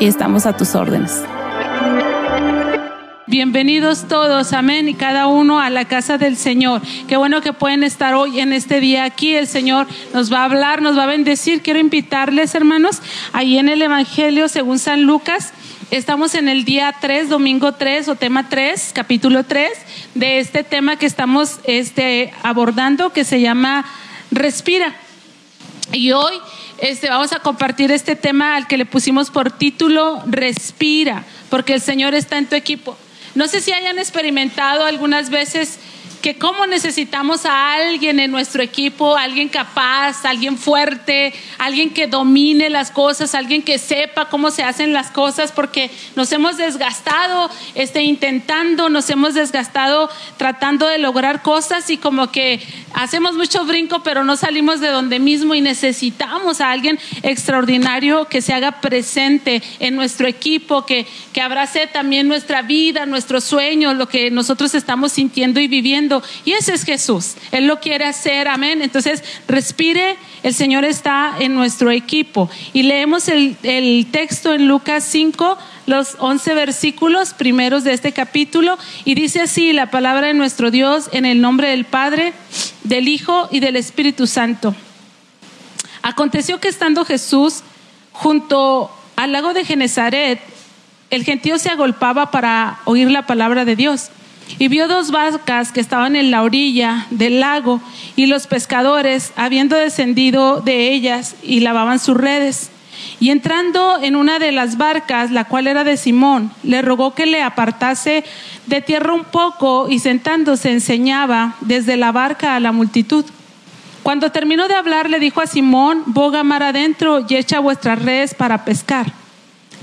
y estamos a tus órdenes. Bienvenidos todos, amén, y cada uno a la casa del Señor. Qué bueno que pueden estar hoy en este día aquí. El Señor nos va a hablar, nos va a bendecir. Quiero invitarles, hermanos, ahí en el Evangelio según San Lucas. Estamos en el día 3, domingo 3 o tema 3, capítulo 3 de este tema que estamos este, abordando que se llama Respira. Y hoy este, vamos a compartir este tema al que le pusimos por título Respira, porque el Señor está en tu equipo. No sé si hayan experimentado algunas veces que cómo necesitamos a alguien en nuestro equipo, alguien capaz, alguien fuerte, alguien que domine las cosas, alguien que sepa cómo se hacen las cosas, porque nos hemos desgastado este, intentando, nos hemos desgastado tratando de lograr cosas y como que hacemos mucho brinco, pero no salimos de donde mismo y necesitamos a alguien extraordinario que se haga presente en nuestro equipo, que, que abrace también nuestra vida, nuestros sueños, lo que nosotros estamos sintiendo y viviendo y ese es Jesús. Él lo quiere hacer, amén. Entonces, respire, el Señor está en nuestro equipo. Y leemos el, el texto en Lucas 5, los 11 versículos primeros de este capítulo. Y dice así la palabra de nuestro Dios en el nombre del Padre, del Hijo y del Espíritu Santo. Aconteció que estando Jesús junto al lago de Genezaret, el gentío se agolpaba para oír la palabra de Dios. Y vio dos vacas que estaban en la orilla del lago y los pescadores, habiendo descendido de ellas, y lavaban sus redes. Y entrando en una de las barcas, la cual era de Simón, le rogó que le apartase de tierra un poco y sentándose enseñaba desde la barca a la multitud. Cuando terminó de hablar, le dijo a Simón, boga mar adentro y echa vuestras redes para pescar.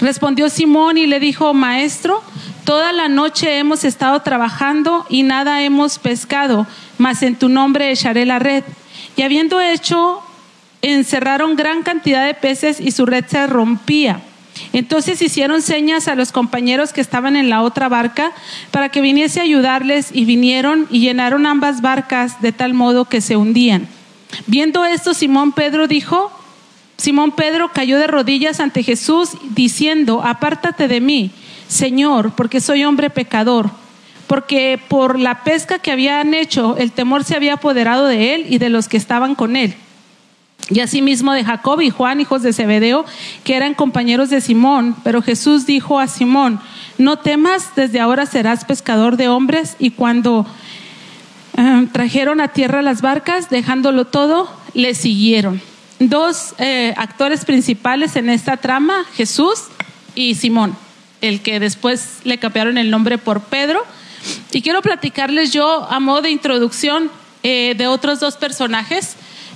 Respondió Simón y le dijo, Maestro, toda la noche hemos estado trabajando y nada hemos pescado, mas en tu nombre echaré la red. Y habiendo hecho, encerraron gran cantidad de peces y su red se rompía. Entonces hicieron señas a los compañeros que estaban en la otra barca para que viniese a ayudarles y vinieron y llenaron ambas barcas de tal modo que se hundían. Viendo esto, Simón Pedro dijo, Simón Pedro cayó de rodillas ante Jesús diciendo, apártate de mí, Señor, porque soy hombre pecador, porque por la pesca que habían hecho, el temor se había apoderado de él y de los que estaban con él. Y asimismo de Jacob y Juan, hijos de Zebedeo, que eran compañeros de Simón. Pero Jesús dijo a Simón, no temas, desde ahora serás pescador de hombres. Y cuando eh, trajeron a tierra las barcas, dejándolo todo, le siguieron dos eh, actores principales en esta trama, Jesús y Simón, el que después le cambiaron el nombre por Pedro. Y quiero platicarles yo a modo de introducción eh, de otros dos personajes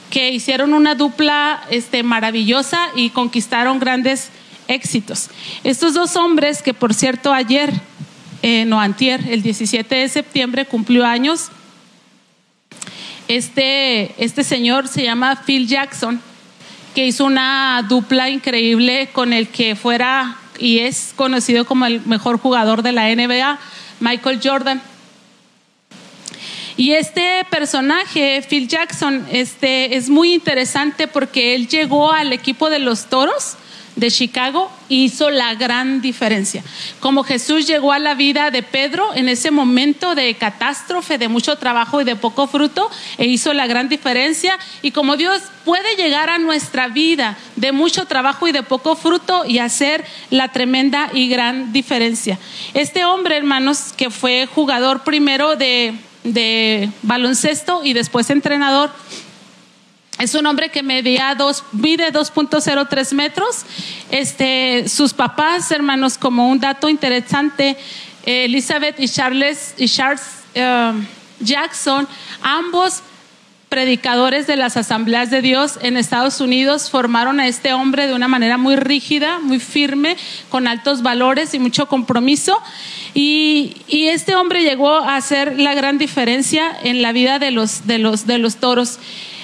que hicieron una dupla este, maravillosa y conquistaron grandes éxitos. Estos dos hombres, que por cierto ayer, eh, no antier, el 17 de septiembre cumplió años, este, este señor se llama Phil Jackson que hizo una dupla increíble con el que fuera y es conocido como el mejor jugador de la NBA, Michael Jordan. Y este personaje, Phil Jackson, este, es muy interesante porque él llegó al equipo de los toros de Chicago hizo la gran diferencia. Como Jesús llegó a la vida de Pedro en ese momento de catástrofe, de mucho trabajo y de poco fruto, e hizo la gran diferencia. Y como Dios puede llegar a nuestra vida de mucho trabajo y de poco fruto y hacer la tremenda y gran diferencia. Este hombre, hermanos, que fue jugador primero de, de baloncesto y después entrenador, es un hombre que medía dos, mide 2.03 metros. Este, sus papás, hermanos, como un dato interesante, Elizabeth y Charles, y Charles eh, Jackson, ambos predicadores de las asambleas de Dios en Estados Unidos formaron a este hombre de una manera muy rígida, muy firme, con altos valores y mucho compromiso. Y, y este hombre llegó a hacer la gran diferencia en la vida de los, de los, de los toros.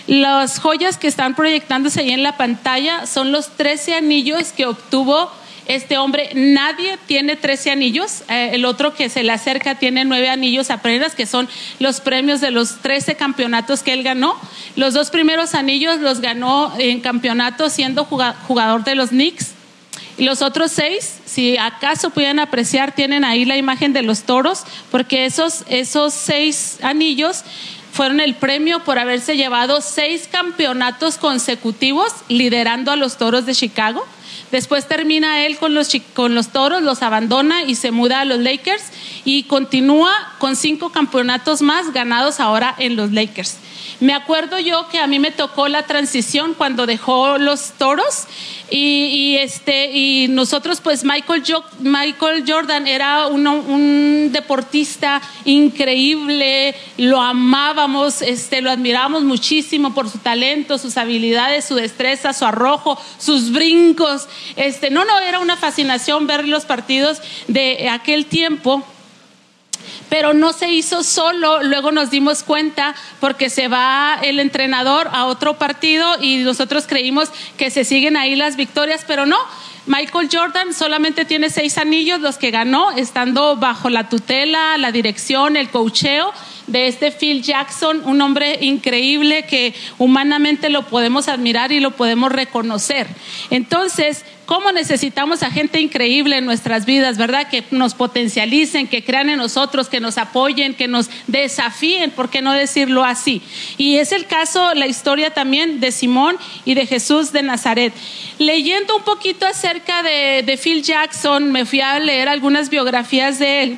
Las joyas que están proyectándose ahí en la pantalla son los 13 anillos que obtuvo este hombre. Nadie tiene 13 anillos. Eh, el otro que se le acerca tiene nueve anillos apenas, que son los premios de los 13 campeonatos que él ganó. Los dos primeros anillos los ganó en campeonato siendo jugador de los Knicks. Y los otros seis, si acaso pueden apreciar, tienen ahí la imagen de los toros, porque esos, esos seis anillos fueron el premio por haberse llevado seis campeonatos consecutivos liderando a los Toros de Chicago. Después termina él con los, con los Toros, los abandona y se muda a los Lakers y continúa con cinco campeonatos más ganados ahora en los Lakers. Me acuerdo yo que a mí me tocó la transición cuando dejó los toros y, este, y nosotros pues Michael, Michael Jordan era un deportista increíble, lo amábamos, este, lo admirábamos muchísimo por su talento, sus habilidades, su destreza, su arrojo, sus brincos. Este, no, no, era una fascinación ver los partidos de aquel tiempo pero no se hizo solo, luego nos dimos cuenta porque se va el entrenador a otro partido y nosotros creímos que se siguen ahí las victorias, pero no. Michael Jordan solamente tiene seis anillos, los que ganó, estando bajo la tutela, la dirección, el cocheo de este Phil Jackson, un hombre increíble que humanamente lo podemos admirar y lo podemos reconocer. Entonces, ¿cómo necesitamos a gente increíble en nuestras vidas, verdad? Que nos potencialicen, que crean en nosotros, que nos apoyen, que nos desafíen, ¿por qué no decirlo así? Y es el caso, la historia también de Simón y de Jesús de Nazaret. Leyendo un poquito acerca de, de Phil Jackson, me fui a leer algunas biografías de él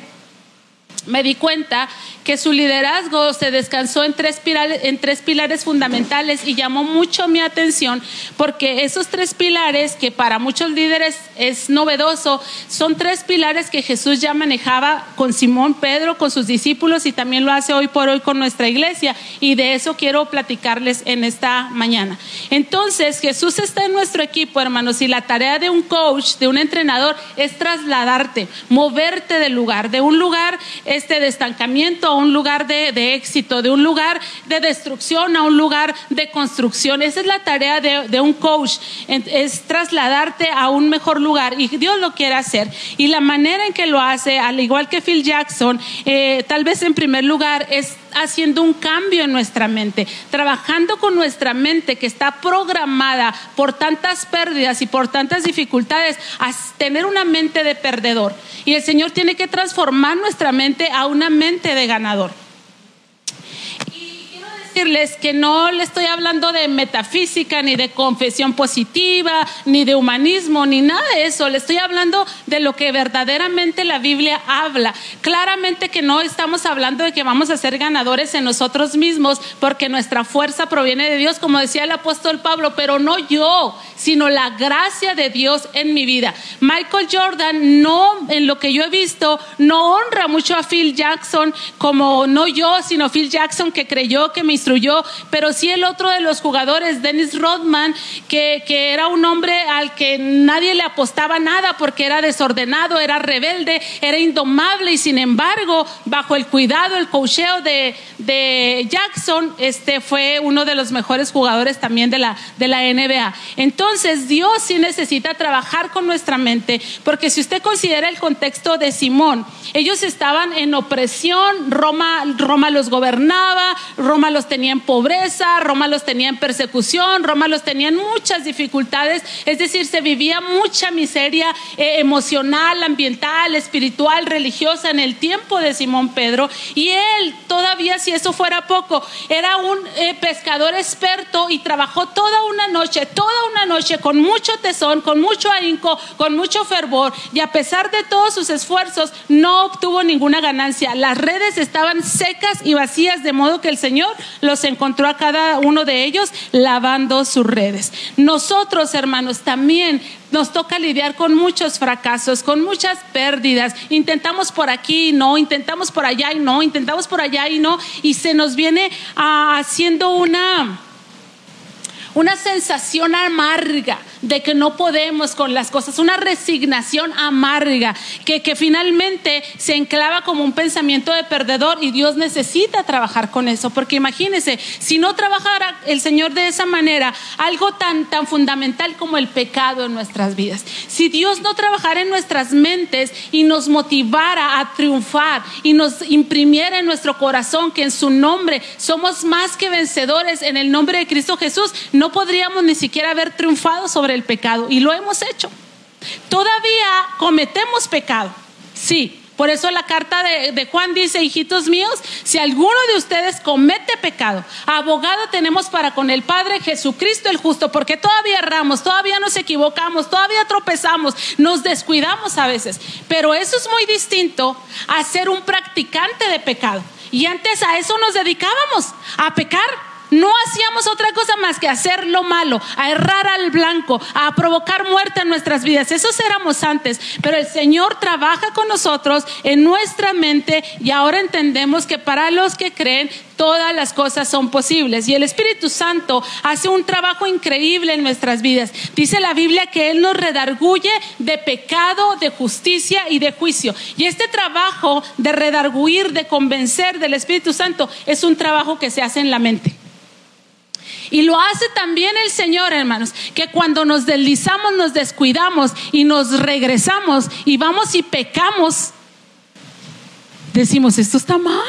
me di cuenta que su liderazgo se descansó en tres, pilares, en tres pilares fundamentales y llamó mucho mi atención porque esos tres pilares, que para muchos líderes es novedoso, son tres pilares que Jesús ya manejaba con Simón Pedro, con sus discípulos y también lo hace hoy por hoy con nuestra iglesia. Y de eso quiero platicarles en esta mañana. Entonces, Jesús está en nuestro equipo, hermanos, y la tarea de un coach, de un entrenador, es trasladarte, moverte del lugar, de un lugar este de estancamiento a un lugar de, éxito, de un lugar de destrucción a un lugar de construcción. Esa es la tarea de, un coach, es trasladarte a un mejor lugar y Dios lo quiere hacer. Y la manera en que lo hace, al igual que Phil Jackson, eh, tal vez en primer lugar es haciendo un cambio en nuestra mente, trabajando con nuestra mente que está programada por tantas pérdidas y por tantas dificultades a tener una mente de perdedor. Y el Señor tiene que transformar nuestra mente a una mente de ganador decirles que no le estoy hablando de metafísica, ni de confesión positiva, ni de humanismo, ni nada de eso. Le estoy hablando de lo que verdaderamente la Biblia habla. Claramente que no estamos hablando de que vamos a ser ganadores en nosotros mismos, porque nuestra fuerza proviene de Dios, como decía el apóstol Pablo, pero no yo, sino la gracia de Dios en mi vida. Michael Jordan no, en lo que yo he visto, no honra mucho a Phil Jackson como no yo, sino Phil Jackson que creyó que mis pero sí el otro de los jugadores, Dennis Rodman, que, que era un hombre al que nadie le apostaba nada porque era desordenado, era rebelde, era indomable y sin embargo, bajo el cuidado, el cocheo de, de Jackson, este fue uno de los mejores jugadores también de la, de la NBA. Entonces, Dios sí necesita trabajar con nuestra mente, porque si usted considera el contexto de Simón, ellos estaban en opresión, Roma, Roma los gobernaba, Roma los tenía en pobreza, Roma los tenía en persecución, Roma los tenía en muchas dificultades, es decir, se vivía mucha miseria eh, emocional, ambiental, espiritual, religiosa en el tiempo de Simón Pedro, y él todavía si eso fuera poco, era un eh, pescador experto y trabajó toda una noche, toda una noche con mucho tesón, con mucho ahínco, con mucho fervor, y a pesar de todos sus esfuerzos, no obtuvo ninguna ganancia. Las redes estaban secas y vacías, de modo que el Señor los encontró a cada uno de ellos lavando sus redes. Nosotros, hermanos, también nos toca lidiar con muchos fracasos, con muchas pérdidas. Intentamos por aquí y no, intentamos por allá y no, intentamos por allá y no, y se nos viene ah, haciendo una una sensación amarga de que no podemos con las cosas, una resignación amarga que, que finalmente se enclava como un pensamiento de perdedor y Dios necesita trabajar con eso, porque imagínese, si no trabajara el Señor de esa manera, algo tan, tan fundamental como el pecado en nuestras vidas, si Dios no trabajara en nuestras mentes y nos motivara a triunfar y nos imprimiera en nuestro corazón que en su nombre somos más que vencedores en el nombre de Cristo Jesús, no podríamos ni siquiera haber triunfado sobre el pecado y lo hemos hecho. Todavía cometemos pecado, sí. Por eso la carta de, Juan dice, hijitos míos, si alguno de ustedes comete pecado, abogado tenemos para con el Padre Jesucristo el justo, porque todavía erramos, todavía nos equivocamos, todavía tropezamos, nos descuidamos a veces. Pero eso es muy distinto a ser un practicante de pecado. Y antes a eso nos dedicábamos, a pecar. No hacíamos otra cosa más que hacer lo malo, a errar al blanco, a provocar muerte en nuestras vidas. Esos éramos antes, pero el Señor trabaja con nosotros en nuestra mente y ahora entendemos que para los que creen todas las cosas son posibles. Y el Espíritu Santo hace un trabajo increíble en nuestras vidas. Dice la Biblia que Él nos redarguye de pecado, de justicia y de juicio. Y este trabajo de redarguir, de convencer del Espíritu Santo, es un trabajo que se hace en la mente. Y lo hace también el Señor, hermanos, que cuando nos deslizamos, nos descuidamos y nos regresamos y vamos y pecamos, decimos, esto está mal.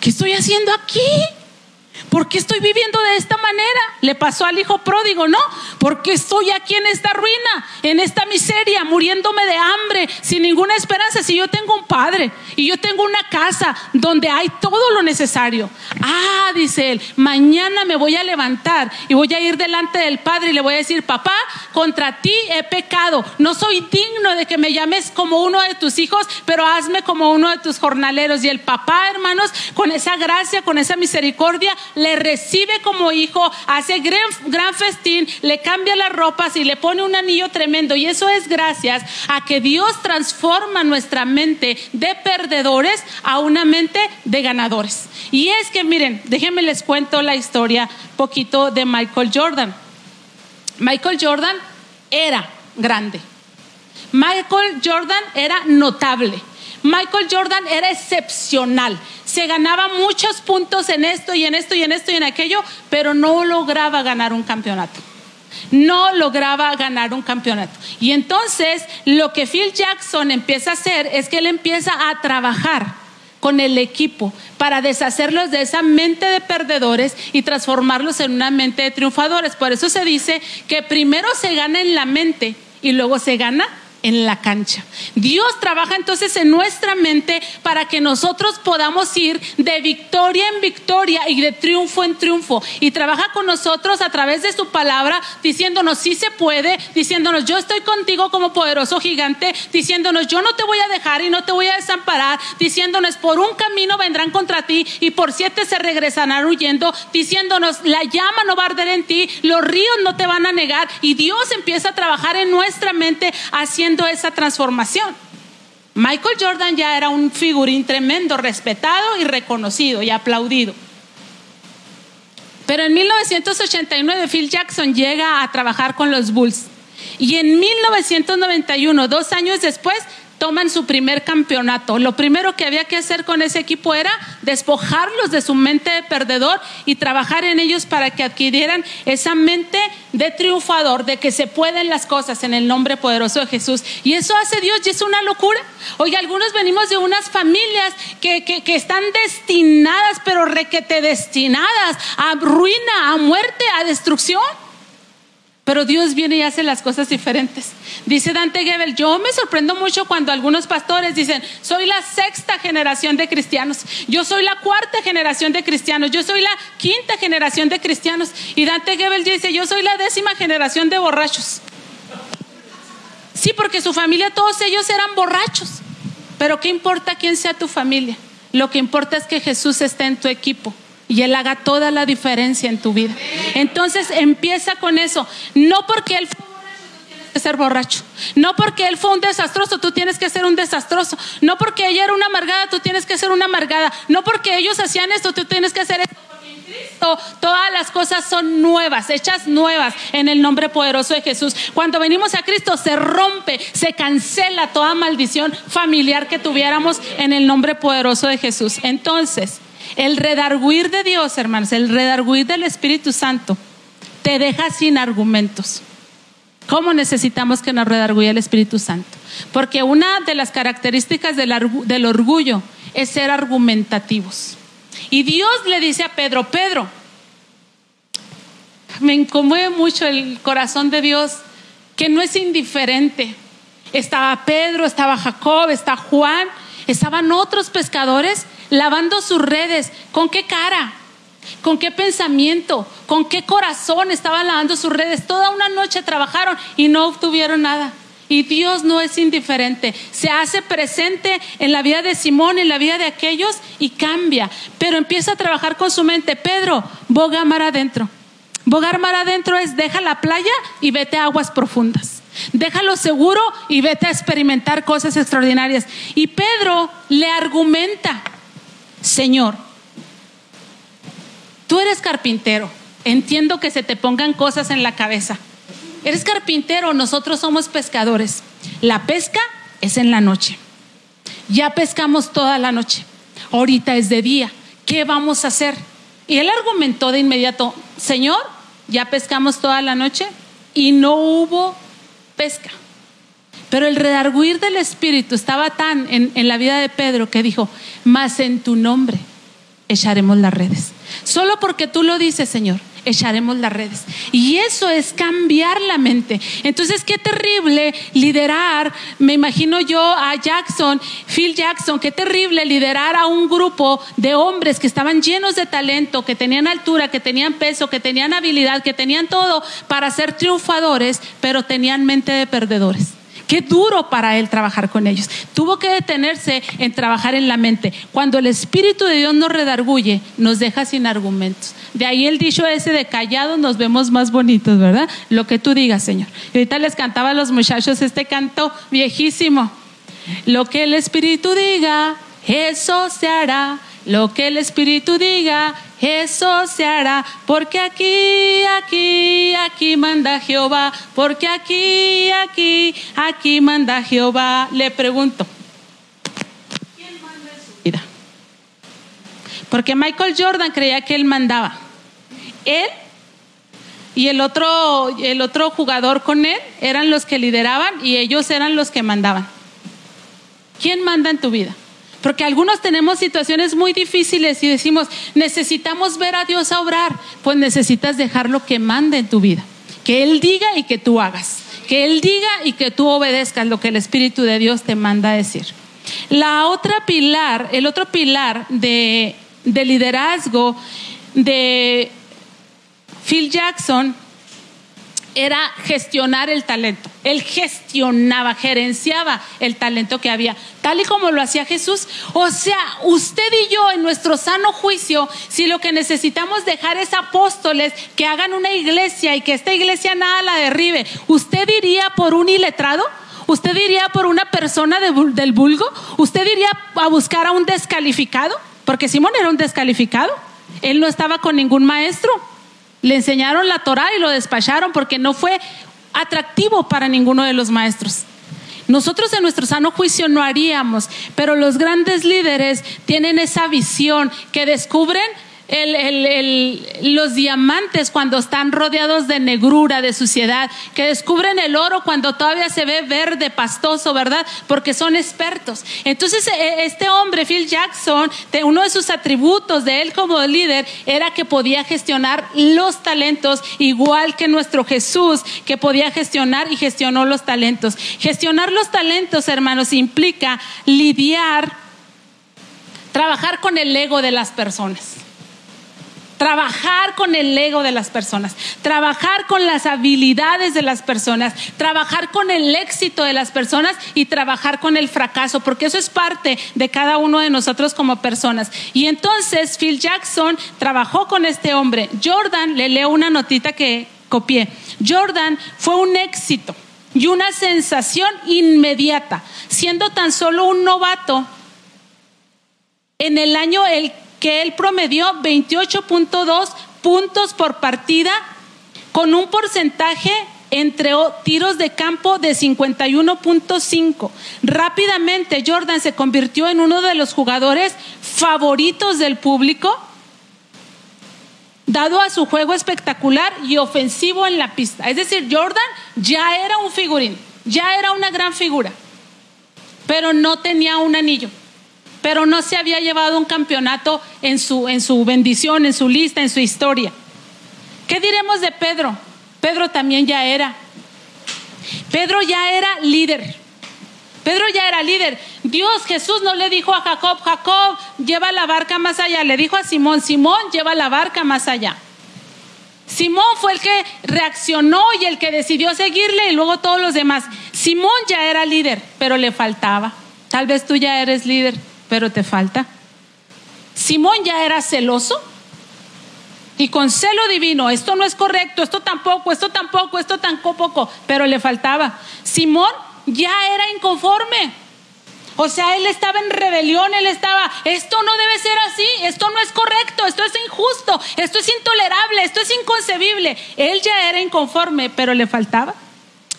¿Qué estoy haciendo aquí? ¿Por qué estoy viviendo de esta manera? Le pasó al hijo pródigo, ¿no? Porque estoy aquí en esta ruina, en esta miseria, muriéndome de hambre, sin ninguna esperanza. Si yo tengo un padre y yo tengo una casa donde hay todo lo necesario. Ah, dice él, mañana me voy a levantar y voy a ir delante del padre y le voy a decir, papá, contra ti he pecado. No soy digno de que me llames como uno de tus hijos, pero hazme como uno de tus jornaleros. Y el papá, hermanos, con esa gracia, con esa misericordia, le recibe como hijo, hace gran, festín, le cambia las ropas y le pone un anillo tremendo. Y eso es gracias a que Dios transforma nuestra mente de perdedores a una mente de ganadores. Y es que, miren, déjenme les cuento la historia poquito de Michael Jordan. Michael Jordan era grande. Michael Jordan era notable. Michael Jordan era excepcional. Se ganaba muchos puntos en esto y en esto y en esto y en aquello, pero no lograba ganar un campeonato. No lograba ganar un campeonato. Y entonces lo que Phil Jackson empieza a hacer es que él empieza a trabajar con el equipo para deshacerlos de esa mente de perdedores y transformarlos en una mente de triunfadores. Por eso se dice que primero se gana en la mente y luego se gana en la cancha. Dios trabaja entonces en nuestra mente para que nosotros podamos ir de victoria en victoria y de triunfo en triunfo. Y trabaja con nosotros a través de su palabra, diciéndonos si se puede, diciéndonos yo estoy contigo como poderoso gigante, diciéndonos yo no te voy a dejar y no te voy a desamparar, diciéndonos por un camino vendrán contra ti y por siete se regresarán huyendo, diciéndonos la llama no va a arder en ti, los ríos no te van a negar y Dios empieza a trabajar en nuestra mente haciendo esa transformación. Michael Jordan ya era un figurín tremendo, respetado y reconocido y aplaudido. Pero en 1989 Phil Jackson llega a trabajar con los Bulls. Y en 1991, dos años después, toman su primer campeonato. Lo primero que había que hacer con ese equipo era despojarlos de su mente de perdedor y trabajar en ellos para que adquirieran esa mente de triunfador, de que se pueden las cosas en el nombre poderoso de Jesús. Y eso hace Dios y es una locura. Oye, algunos venimos de unas familias que, que están destinadas, pero requete destinadas a ruina, a muerte, a destrucción. Pero Dios viene y hace las cosas diferentes. Dice Dante Gebel, yo me sorprendo mucho cuando algunos pastores dicen, soy la sexta generación de cristianos, yo soy la cuarta generación de cristianos, yo soy la quinta generación de cristianos. Y Dante Gebel dice, yo soy la décima generación de borrachos. Sí, porque su familia, todos ellos eran borrachos. Pero ¿qué importa quién sea tu familia? Lo que importa es que Jesús esté en tu equipo y Él haga toda la diferencia en tu vida. Entonces empieza con eso. No porque Él fue que ser borracho. No porque Él fue un desastroso, tú tienes que ser un desastroso. No porque ella era una amargada, tú tienes que ser una amargada. No porque ellos hacían esto, tú tienes que hacer esto. Cristo todas las cosas son nuevas, hechas nuevas en el nombre poderoso de Jesús. Cuando venimos a Cristo se rompe, se cancela toda maldición familiar que tuviéramos en el nombre poderoso de Jesús. Entonces, el redarguir de Dios, hermanos, el redarguir del Espíritu Santo, te deja sin argumentos. ¿Cómo necesitamos que nos redarguya el Espíritu Santo? Porque una de las características del, del orgullo es ser argumentativos. Y Dios le dice a Pedro, Pedro, me incomude mucho el corazón de Dios, que no es indiferente. Estaba Pedro, estaba Jacob, está Juan, estaban otros pescadores lavando sus redes. ¿Con qué cara? ¿Con qué pensamiento? ¿Con qué corazón estaban lavando sus redes? Toda una noche trabajaron y no obtuvieron nada. Y Dios no es indiferente. Se hace presente en la vida de Simón, en la vida de aquellos y cambia. Pero empieza a trabajar con su mente. Pedro, boga mar adentro. Bogar mar adentro es deja la playa y vete a aguas profundas. Déjalo seguro y vete a experimentar cosas extraordinarias. Y Pedro le argumenta. Señor, tú eres carpintero, entiendo que se te pongan cosas en la cabeza. Eres carpintero, nosotros somos pescadores. La pesca es en la noche. Ya pescamos toda la noche. Ahorita es de día. ¿Qué vamos a hacer? Y él argumentó de inmediato, Señor, ya pescamos toda la noche y no hubo pesca. Pero el redarguir del Espíritu estaba tan en, la vida de Pedro que dijo, mas en tu nombre echaremos las redes. Solo porque tú lo dices, Señor, echaremos las redes. Y eso es cambiar la mente. Entonces, qué terrible liderar, me imagino yo a Jackson, Phil Jackson, qué terrible liderar a un grupo de hombres que estaban llenos de talento, que tenían altura, que tenían peso, que tenían habilidad, que tenían todo para ser triunfadores, pero tenían mente de perdedores. Qué duro para él trabajar con ellos. Tuvo que detenerse en trabajar en la mente. Cuando el Espíritu de Dios nos redarguye, nos deja sin argumentos. De ahí el dicho ese de callado nos vemos más bonitos, ¿verdad? Lo que tú digas, Señor. Y ahorita les cantaba a los muchachos este canto viejísimo. Lo que el Espíritu diga, eso se hará. Lo que el Espíritu diga, eso se hará, porque aquí, aquí, aquí manda Jehová, porque aquí, aquí, aquí manda Jehová. Le pregunto, ¿quién manda en su vida? Porque Michael Jordan creía que él mandaba. Él y el otro, el otro jugador con él eran los que lideraban y ellos eran los que mandaban. ¿Quién manda en tu vida? Porque algunos tenemos situaciones muy difíciles y decimos, necesitamos ver a Dios a obrar. Pues necesitas dejarlo que mande en tu vida. Que Él diga y que tú hagas. Que Él diga y que tú obedezcas lo que el Espíritu de Dios te manda a decir. La otra pilar, el otro pilar de, de liderazgo de Phil Jackson era gestionar el talento. Él gestionaba, gerenciaba el talento que había, tal y como lo hacía Jesús. O sea, usted y yo en nuestro sano juicio, si lo que necesitamos dejar es apóstoles que hagan una iglesia y que esta iglesia nada la derribe, ¿usted iría por un iletrado? ¿Usted iría por una persona del vulgo? ¿Usted iría a buscar a un descalificado? Porque Simón era un descalificado. Él no estaba con ningún maestro. Le enseñaron la Torah y lo despacharon porque no fue atractivo para ninguno de los maestros. Nosotros en nuestro sano juicio no haríamos, pero los grandes líderes tienen esa visión que descubren los diamantes cuando están rodeados de negrura, de suciedad, que descubren el oro cuando todavía se ve verde, pastoso, ¿verdad? Porque son expertos. Entonces, e, este hombre, Phil Jackson, uno de sus atributos de él como líder era que podía gestionar los talentos, igual que nuestro Jesús, que podía gestionar y gestionó los talentos. Gestionar los talentos, hermanos, implica lidiar, trabajar con el ego de las personas. Trabajar con el ego de las personas, trabajar con las habilidades de las personas, trabajar con el éxito de las personas y trabajar con el fracaso, porque eso es parte de cada uno de nosotros como personas. Y entonces Phil Jackson trabajó con este hombre. Jordan, le leo una notita que copié. Jordan fue un éxito y una sensación inmediata, siendo tan solo un novato en el año el que él promedió 28.2 puntos por partida con un porcentaje entre tiros de campo de 51.5. Rápidamente Jordan se convirtió en uno de los jugadores favoritos del público, dado a su juego espectacular y ofensivo en la pista. Es decir, Jordan ya era un figurín, ya era una gran figura, pero no tenía un anillo pero no se había llevado un campeonato en su, en su bendición, en su lista, en su historia. ¿Qué diremos de Pedro? Pedro también ya era. Pedro ya era líder. Pedro ya era líder. Dios, Jesús no le dijo a Jacob, Jacob, lleva la barca más allá. Le dijo a Simón, Simón, lleva la barca más allá. Simón fue el que reaccionó y el que decidió seguirle y luego todos los demás. Simón ya era líder, pero le faltaba. Tal vez tú ya eres líder, pero te falta. Simón ya era celoso y con celo divino, esto no es correcto, esto tampoco, esto tampoco, esto tampoco, pero le faltaba. Simón ya era inconforme. O sea, él estaba en rebelión, él estaba, esto no debe ser así, esto no es correcto, esto es injusto, esto es intolerable, esto es inconcebible. Él ya era inconforme, pero le faltaba.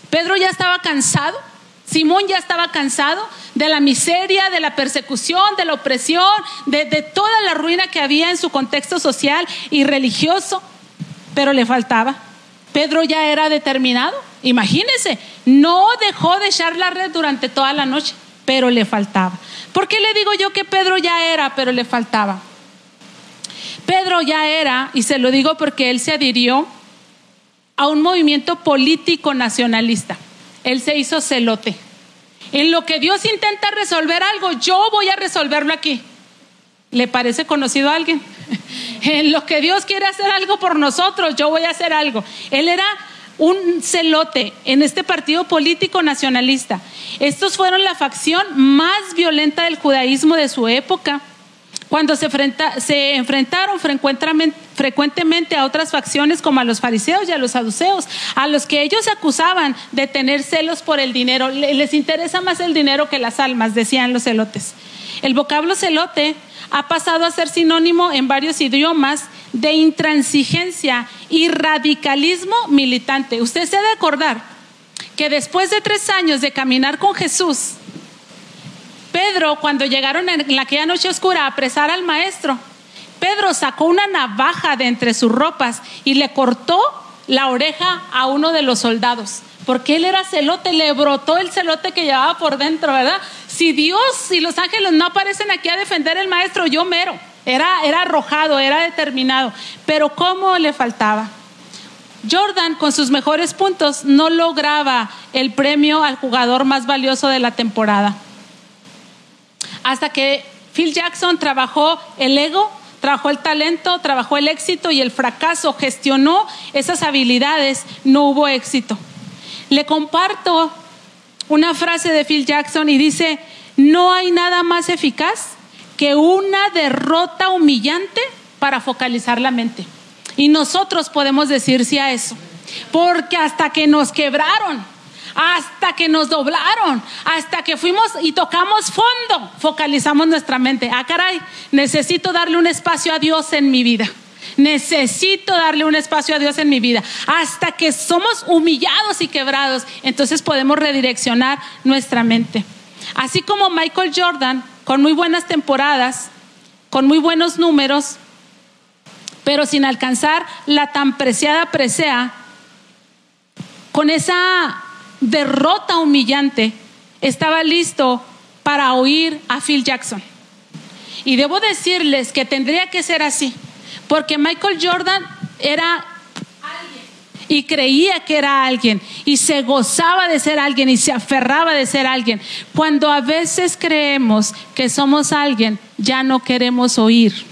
Pedro ya estaba cansado, Simón ya estaba cansado de la miseria, de la persecución, de la opresión, de, toda la ruina que había en su contexto social y religioso, pero le faltaba. Pedro ya era determinado, imagínense, no dejó de echar la red durante toda la noche, pero le faltaba. ¿Por qué le digo yo que Pedro ya era, pero le faltaba? Pedro ya era, y se lo digo porque él se adhirió a un movimiento político nacionalista él se hizo celote. En lo que Dios intenta resolver algo, yo voy a resolverlo aquí. ¿Le parece conocido a alguien? En lo que Dios quiere hacer algo por nosotros, yo voy a hacer algo. Él era un celote en este partido político nacionalista. Estos fueron la facción más violenta del judaísmo de su época cuando se, enfrentaron frecuentemente a otras facciones como a los fariseos y a los saduceos, a los que ellos acusaban de tener celos por el dinero. Les interesa más el dinero que las almas, decían los celotes. El vocablo celote ha pasado a ser sinónimo en varios idiomas de intransigencia y radicalismo militante. Usted se ha de acordar que después de tres años de caminar con Jesús, Pedro, cuando llegaron en aquella noche oscura a apresar al maestro, Pedro sacó una navaja de entre sus ropas y le cortó la oreja a uno de los soldados. Porque él era celote, le brotó el celote que llevaba por dentro, ¿verdad? Si Dios y los ángeles no aparecen aquí a defender al maestro, yo mero. Era, era arrojado, era determinado. Pero ¿cómo le faltaba? Jordan, con sus mejores puntos, no lograba el premio al jugador más valioso de la temporada hasta que Phil Jackson trabajó el ego, trabajó el talento, trabajó el éxito y el fracaso, gestionó esas habilidades, no hubo éxito. Le comparto una frase de Phil Jackson y dice, no hay nada más eficaz que una derrota humillante para focalizar la mente. Y nosotros podemos decir sí a eso, porque hasta que nos quebraron, hasta que nos doblaron, hasta que fuimos y tocamos fondo, focalizamos nuestra mente. Ah, caray, necesito darle un espacio a Dios en mi vida. Necesito darle un espacio a Dios en mi vida. Hasta que somos humillados y quebrados, entonces podemos redireccionar nuestra mente. Así como Michael Jordan, con muy buenas temporadas, con muy buenos números, pero sin alcanzar la tan preciada presea, con esa derrota humillante, estaba listo para oír a Phil Jackson. Y debo decirles que tendría que ser así, porque Michael Jordan era alguien y creía que era alguien y se gozaba de ser alguien y se aferraba de ser alguien. Cuando a veces creemos que somos alguien, ya no queremos oír.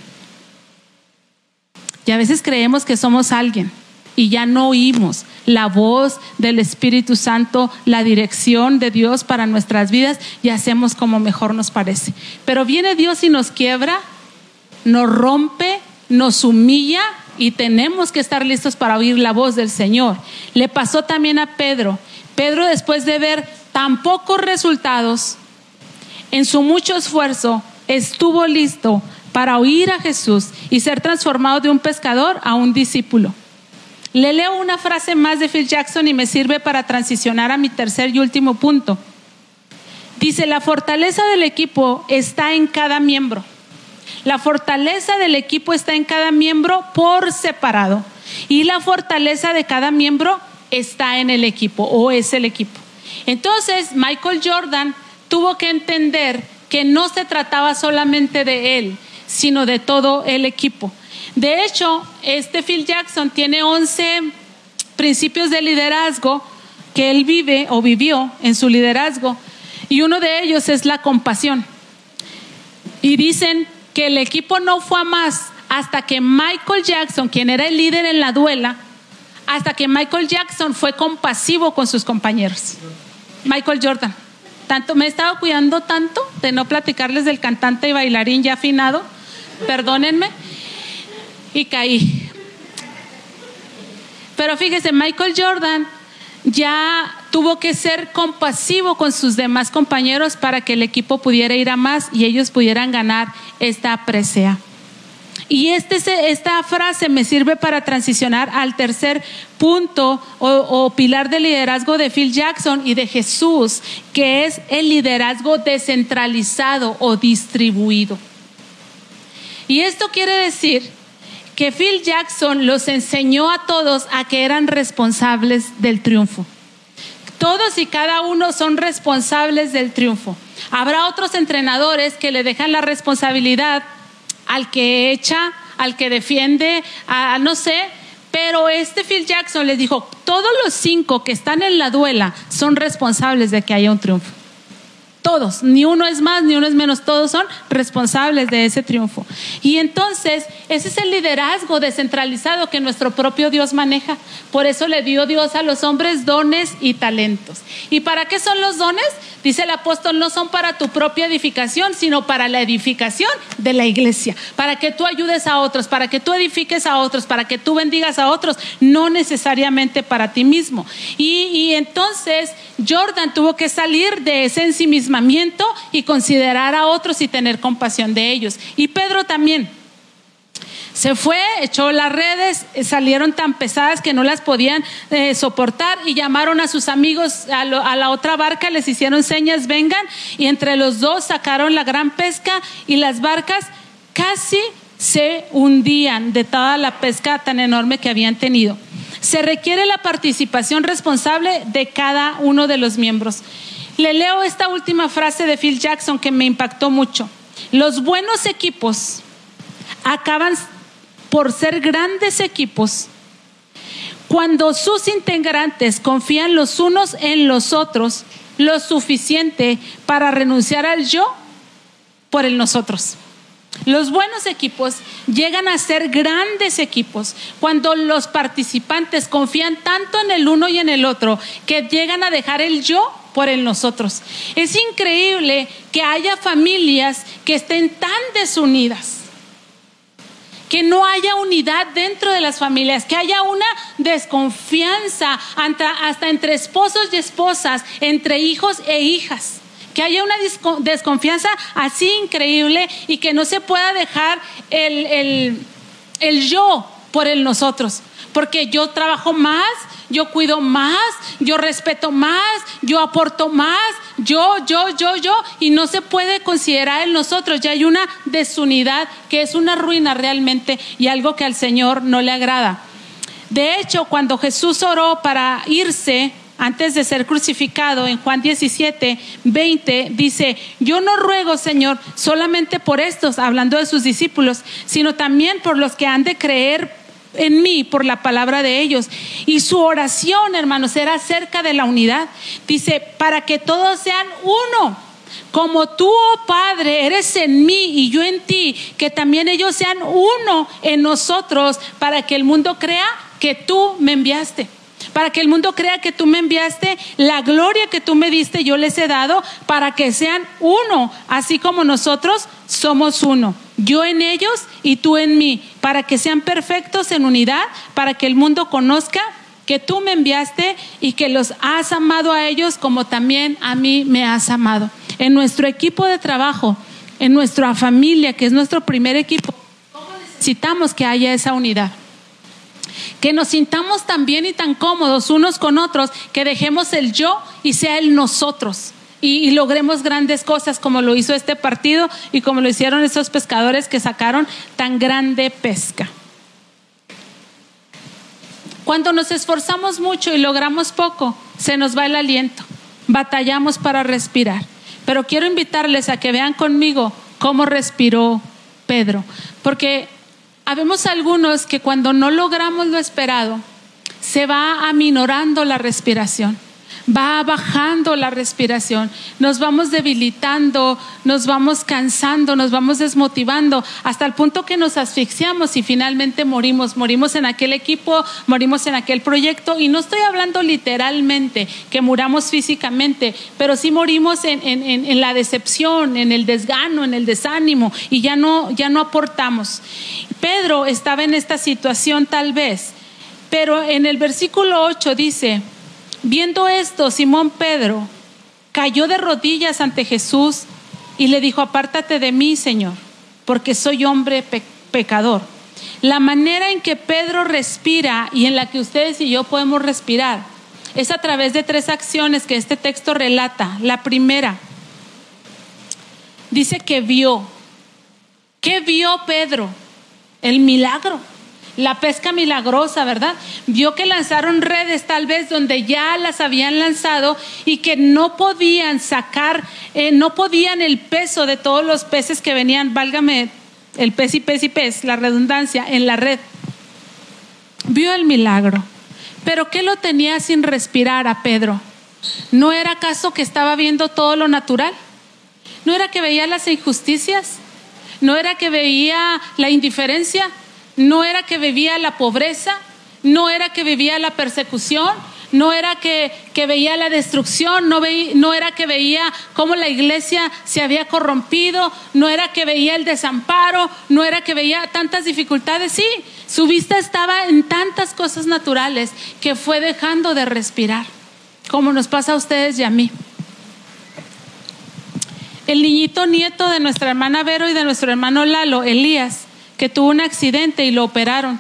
Y a veces creemos que somos alguien y ya no oímos la voz del Espíritu Santo, la dirección de Dios para nuestras vidas y hacemos como mejor nos parece. Pero viene Dios y nos quiebra, nos rompe, nos humilla y tenemos que estar listos para oír la voz del Señor. Le pasó también a Pedro. Pedro después de ver tan pocos resultados, en su mucho esfuerzo, estuvo listo para oír a Jesús y ser transformado de un pescador a un discípulo. Le leo una frase más de Phil Jackson y me sirve para transicionar a mi tercer y último punto. Dice, la fortaleza del equipo está en cada miembro. La fortaleza del equipo está en cada miembro por separado. Y la fortaleza de cada miembro está en el equipo o es el equipo. Entonces, Michael Jordan tuvo que entender que no se trataba solamente de él, sino de todo el equipo. De hecho, este Phil Jackson tiene 11 principios de liderazgo que él vive o vivió en su liderazgo y uno de ellos es la compasión. Y dicen que el equipo no fue a más hasta que Michael Jackson, quien era el líder en la duela, hasta que Michael Jackson fue compasivo con sus compañeros. Michael Jordan. Tanto me he estado cuidando tanto de no platicarles del cantante y bailarín ya afinado. Perdónenme y caí. Pero fíjese, Michael Jordan ya tuvo que ser compasivo con sus demás compañeros para que el equipo pudiera ir a más y ellos pudieran ganar esta presea. Y este, esta frase me sirve para transicionar al tercer punto o, o, pilar de liderazgo de Phil Jackson y de Jesús, que es el liderazgo descentralizado o distribuido. Y esto quiere decir que Phil Jackson los enseñó a todos a que eran responsables del triunfo. Todos y cada uno son responsables del triunfo. Habrá otros entrenadores que le dejan la responsabilidad al que echa, al que defiende, a no sé, pero este Phil Jackson les dijo, todos los cinco que están en la duela son responsables de que haya un triunfo. Todos, ni uno es más, ni uno es menos, todos son responsables de ese triunfo. Y entonces, ese es el liderazgo descentralizado que nuestro propio Dios maneja. Por eso le dio Dios a los hombres dones y talentos. ¿Y para qué son los dones? Dice el apóstol, no son para tu propia edificación, sino para la edificación de la iglesia, para que tú ayudes a otros, para que tú edifiques a otros, para que tú bendigas a otros, no necesariamente para ti mismo. Y, entonces Jordan tuvo que salir de ese ensimismamiento y considerar a otros y tener compasión de ellos. Y Pedro también. Se fue, echó las redes, eh, salieron tan pesadas que no las podían eh, soportar y llamaron a sus amigos a, a, la otra barca, les hicieron señas, vengan, y entre los dos sacaron la gran pesca y las barcas casi se hundían de toda la pesca tan enorme que habían tenido. Se requiere la participación responsable de cada uno de los miembros. Le leo esta última frase de Phil Jackson que me impactó mucho. Los buenos equipos acaban por ser grandes equipos cuando sus integrantes confían los unos en los otros lo suficiente para renunciar al yo por el nosotros. Los buenos equipos llegan a ser grandes equipos cuando los participantes confían tanto en el uno y en el otro que llegan a dejar el yo por el nosotros. Es increíble que haya familias que estén tan desunidas que no haya unidad dentro de las familias, que haya una desconfianza hasta entre esposos y esposas, entre hijos e hijas que haya una desconfianza así increíble y que no se pueda dejar el, el, el yo por el nosotros, porque yo trabajo más, yo cuido más, yo respeto más, yo aporto más, yo, yo, yo, yo, y no se puede considerar el nosotros, ya hay una desunidad que es una ruina realmente y algo que al Señor no le agrada. De hecho, cuando Jesús oró para irse, antes de ser crucificado, en Juan 17, 20, dice, yo no ruego, Señor, solamente por estos, hablando de sus discípulos, sino también por los que han de creer en mí por la palabra de ellos. Y su oración, hermanos, era acerca de la unidad. Dice, para que todos sean uno. Como tú, oh Padre, eres en mí y yo en ti, que también ellos sean uno en nosotros, para que el mundo crea que tú me enviaste para que el mundo crea que tú me enviaste, la gloria que tú me diste yo les he dado, para que sean uno, así como nosotros somos uno. Yo en ellos y tú en mí, para que sean perfectos en unidad, para que el mundo conozca que tú me enviaste y que los has amado a ellos como también a mí me has amado. En nuestro equipo de trabajo, en nuestra familia, que es nuestro primer equipo, necesitamos que haya esa unidad que nos sintamos tan bien y tan cómodos unos con otros, que dejemos el yo y sea el nosotros. Y, logremos grandes cosas como lo hizo este partido y como lo hicieron esos pescadores que sacaron tan grande pesca. Cuando nos esforzamos mucho y logramos poco, se nos va el aliento. Batallamos para respirar. Pero quiero invitarles a que vean conmigo cómo respiró Pedro. Porque habemos algunos que cuando no logramos lo esperado, se va aminorando la respiración va bajando la respiración, nos vamos debilitando, nos vamos cansando, nos vamos desmotivando, hasta el punto que nos asfixiamos y finalmente morimos. Morimos en aquel equipo, morimos en aquel proyecto y no estoy hablando literalmente que muramos físicamente, pero sí morimos en, en la decepción, en el desgano, en el desánimo y ya no, ya no aportamos. Pedro estaba en esta situación tal vez, pero en el versículo 8 dice, Viendo esto, Simón Pedro cayó de rodillas ante Jesús y le dijo, apártate de mí, Señor, porque soy hombre pecador. La manera en que Pedro respira y en la que ustedes y yo podemos respirar es a través de tres acciones que este texto relata. La primera, dice que vio. ¿Qué vio Pedro? El milagro la pesca milagrosa, ¿verdad? Vio que lanzaron redes tal vez donde ya las habían lanzado y que no podían sacar, eh, no podían el peso de todos los peces que venían, válgame el pez y pez y pez, la redundancia, en la red. Vio el milagro. Pero ¿qué lo tenía sin respirar a Pedro? ¿No era acaso que estaba viendo todo lo natural? ¿No era que veía las injusticias? ¿No era que veía la indiferencia? No era que vivía la pobreza, no era que vivía la persecución, no era que, veía la destrucción, no, no era que veía cómo la iglesia se había corrompido, no era que veía el desamparo, no era que veía tantas dificultades. Sí, su vista estaba en tantas cosas naturales que fue dejando de respirar, como nos pasa a ustedes y a mí. El niñito nieto de nuestra hermana Vero y de nuestro hermano Lalo, Elías, que tuvo un accidente y lo operaron.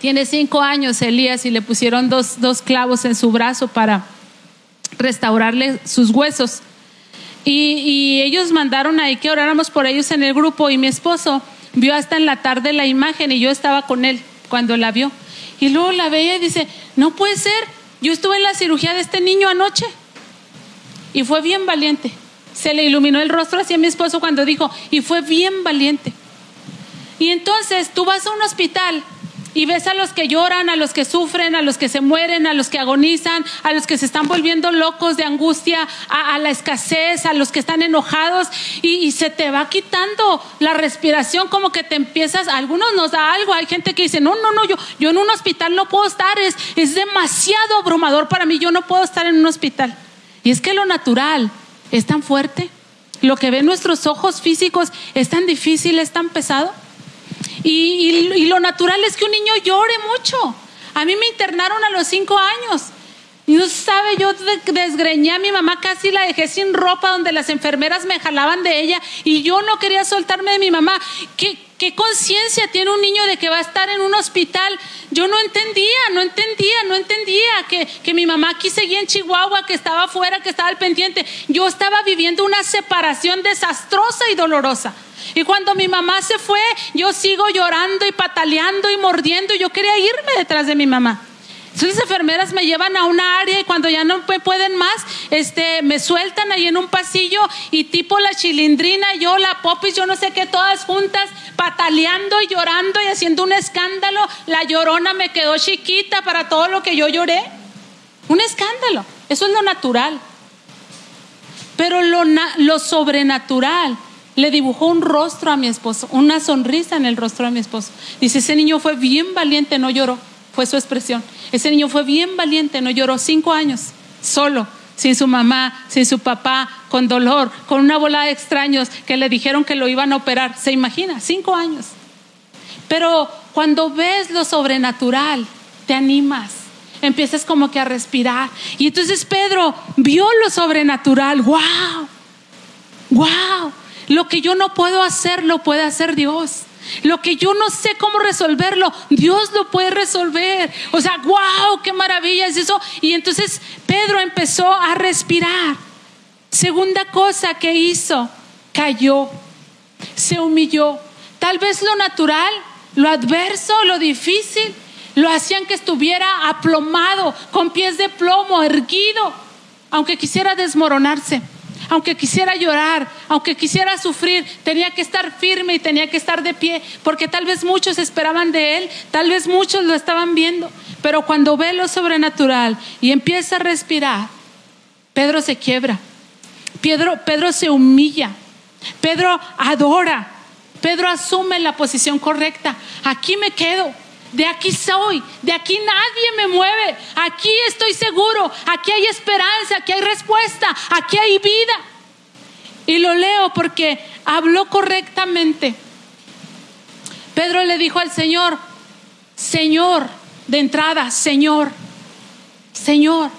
Tiene cinco años Elías y le pusieron dos, clavos en su brazo para restaurarle sus huesos. Y, y, ellos mandaron ahí que oráramos por ellos en el grupo y mi esposo vio hasta en la tarde la imagen y yo estaba con él cuando la vio. Y luego la veía y dice, no puede ser, yo estuve en la cirugía de este niño anoche. Y fue bien valiente se le iluminó el rostro hacia mi esposo cuando dijo, y fue bien valiente. Y entonces tú vas a un hospital y ves a los que lloran, a los que sufren, a los que se mueren, a los que agonizan, a los que se están volviendo locos de angustia, a, la escasez, a los que están enojados y, se te va quitando la respiración como que te empiezas, algunos nos da algo, hay gente que dice, no, no, no, yo, yo en un hospital no puedo estar, es, es demasiado abrumador para mí, yo no puedo estar en un hospital. Y es que lo natural es tan fuerte. Lo que ven nuestros ojos físicos es tan difícil, es tan pesado. Y, lo natural es que un niño llore mucho. A mí me internaron a los cinco años. Y no sabe, yo desgreñé a mi mamá, casi la dejé sin ropa, donde las enfermeras me jalaban de ella y yo no quería soltarme de mi mamá. ¿Qué, ¿Qué conciencia tiene un niño de que va a estar en un hospital? Yo no entendía, no entendía, no entendía que, que mi mamá aquí seguía en Chihuahua, que estaba afuera, que estaba al pendiente. Yo estaba viviendo una separación desastrosa y dolorosa. Y cuando mi mamá se fue, yo sigo llorando y pataleando y mordiendo. Yo quería irme detrás de mi mamá. Entonces enfermeras me llevan a una área y cuando ya no pueden más, este, me sueltan ahí en un pasillo y tipo la chilindrina, yo, la popis, yo no sé qué, todas juntas, pataleando y llorando y haciendo un escándalo. La llorona me quedó chiquita para todo lo que yo lloré. Un escándalo. Eso es lo natural. Pero lo, lo sobrenatural le dibujó un rostro a mi esposo, una sonrisa en el rostro de mi esposo. Dice, ese niño fue bien valiente, no lloró fue su expresión. Ese niño fue bien valiente, no lloró cinco años, solo, sin su mamá, sin su papá, con dolor, con una bola de extraños que le dijeron que lo iban a operar. ¿Se imagina? Cinco años. Pero cuando ves lo sobrenatural, te animas, empiezas como que a respirar. Y entonces Pedro vio lo sobrenatural. ¡Wow! ¡Wow! Lo que yo no puedo hacer, lo puede hacer Dios. Lo que yo no sé cómo resolverlo, Dios lo puede resolver. O sea, wow, qué maravilla es eso. Y entonces Pedro empezó a respirar. Segunda cosa que hizo, cayó, se humilló. Tal vez lo natural, lo adverso, lo difícil, lo hacían que estuviera aplomado, con pies de plomo, erguido, aunque quisiera desmoronarse aunque quisiera llorar, aunque quisiera sufrir, tenía que estar firme y tenía que estar de pie, porque tal vez muchos esperaban de él, tal vez muchos lo estaban viendo, pero cuando ve lo sobrenatural y empieza a respirar, Pedro se quiebra, Pedro, Pedro se humilla, Pedro adora, Pedro asume la posición correcta, aquí me quedo. De aquí soy, de aquí nadie me mueve, aquí estoy seguro, aquí hay esperanza, aquí hay respuesta, aquí hay vida. Y lo leo porque habló correctamente. Pedro le dijo al Señor, Señor, de entrada, Señor, Señor,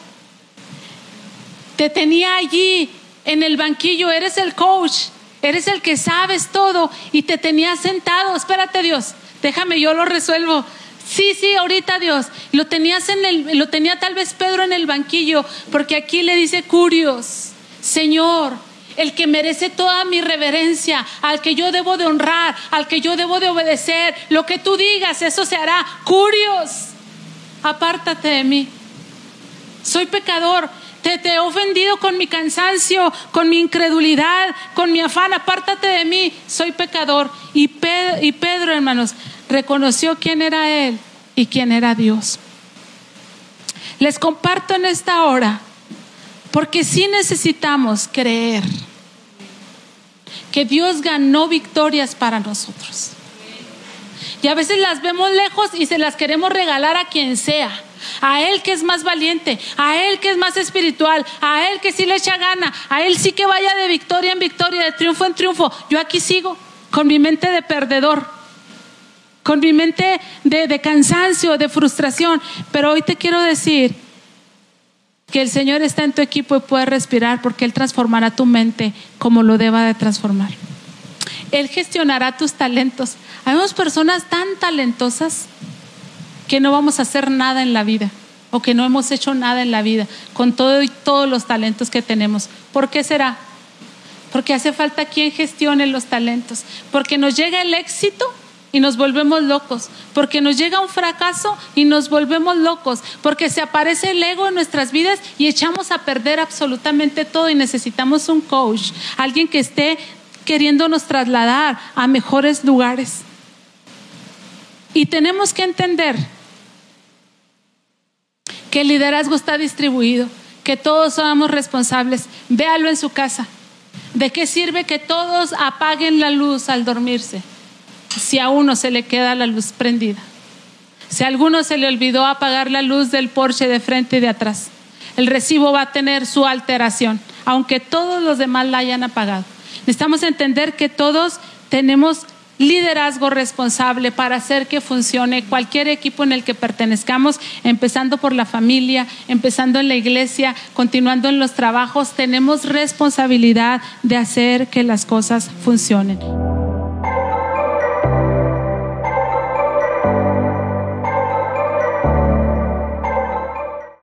te tenía allí en el banquillo, eres el coach, eres el que sabes todo y te tenía sentado, espérate Dios, déjame, yo lo resuelvo. Sí, sí, ahorita Dios. Lo tenías en el, lo tenía tal vez Pedro en el banquillo, porque aquí le dice Curios, Señor, el que merece toda mi reverencia, al que yo debo de honrar, al que yo debo de obedecer, lo que tú digas, eso se hará. Curios, apártate de mí. Soy pecador, te, he ofendido con mi cansancio, con mi incredulidad, con mi afán, apártate de mí, soy pecador. Y Pedro, y Pedro hermanos, reconoció quién era Él y quién era Dios. Les comparto en esta hora, porque sí necesitamos creer que Dios ganó victorias para nosotros. Y a veces las vemos lejos y se las queremos regalar a quien sea. A Él que es más valiente, a Él que es más espiritual, a Él que sí le echa gana, a Él sí que vaya de victoria en victoria, de triunfo en triunfo. Yo aquí sigo con mi mente de perdedor con mi mente de, cansancio, de frustración. Pero hoy te quiero decir que el Señor está en tu equipo y puede respirar porque Él transformará tu mente como lo deba de transformar. Él gestionará tus talentos. Hay personas tan talentosas que no vamos a hacer nada en la vida o que no hemos hecho nada en la vida con y todos los talentos que tenemos. ¿Por qué será? Porque hace falta quien gestione los talentos. Porque nos llega el éxito y nos volvemos locos, porque nos llega un fracaso y nos volvemos locos, porque se aparece el ego en nuestras vidas y echamos a perder absolutamente todo y necesitamos un coach, alguien que esté queriéndonos trasladar a mejores lugares. Y tenemos que entender que el liderazgo está distribuido, que todos somos responsables. Véalo en su casa. ¿De qué sirve que todos apaguen la luz al dormirse? Si a uno se le queda la luz prendida. Si a alguno se le olvidó apagar la luz del porche de frente y de atrás, el recibo va a tener su alteración, aunque todos los demás la hayan apagado. Necesitamos entender que todos tenemos liderazgo responsable para hacer que funcione cualquier equipo en el que pertenezcamos, empezando por la familia, empezando en la iglesia, continuando en los trabajos, tenemos responsabilidad de hacer que las cosas funcionen.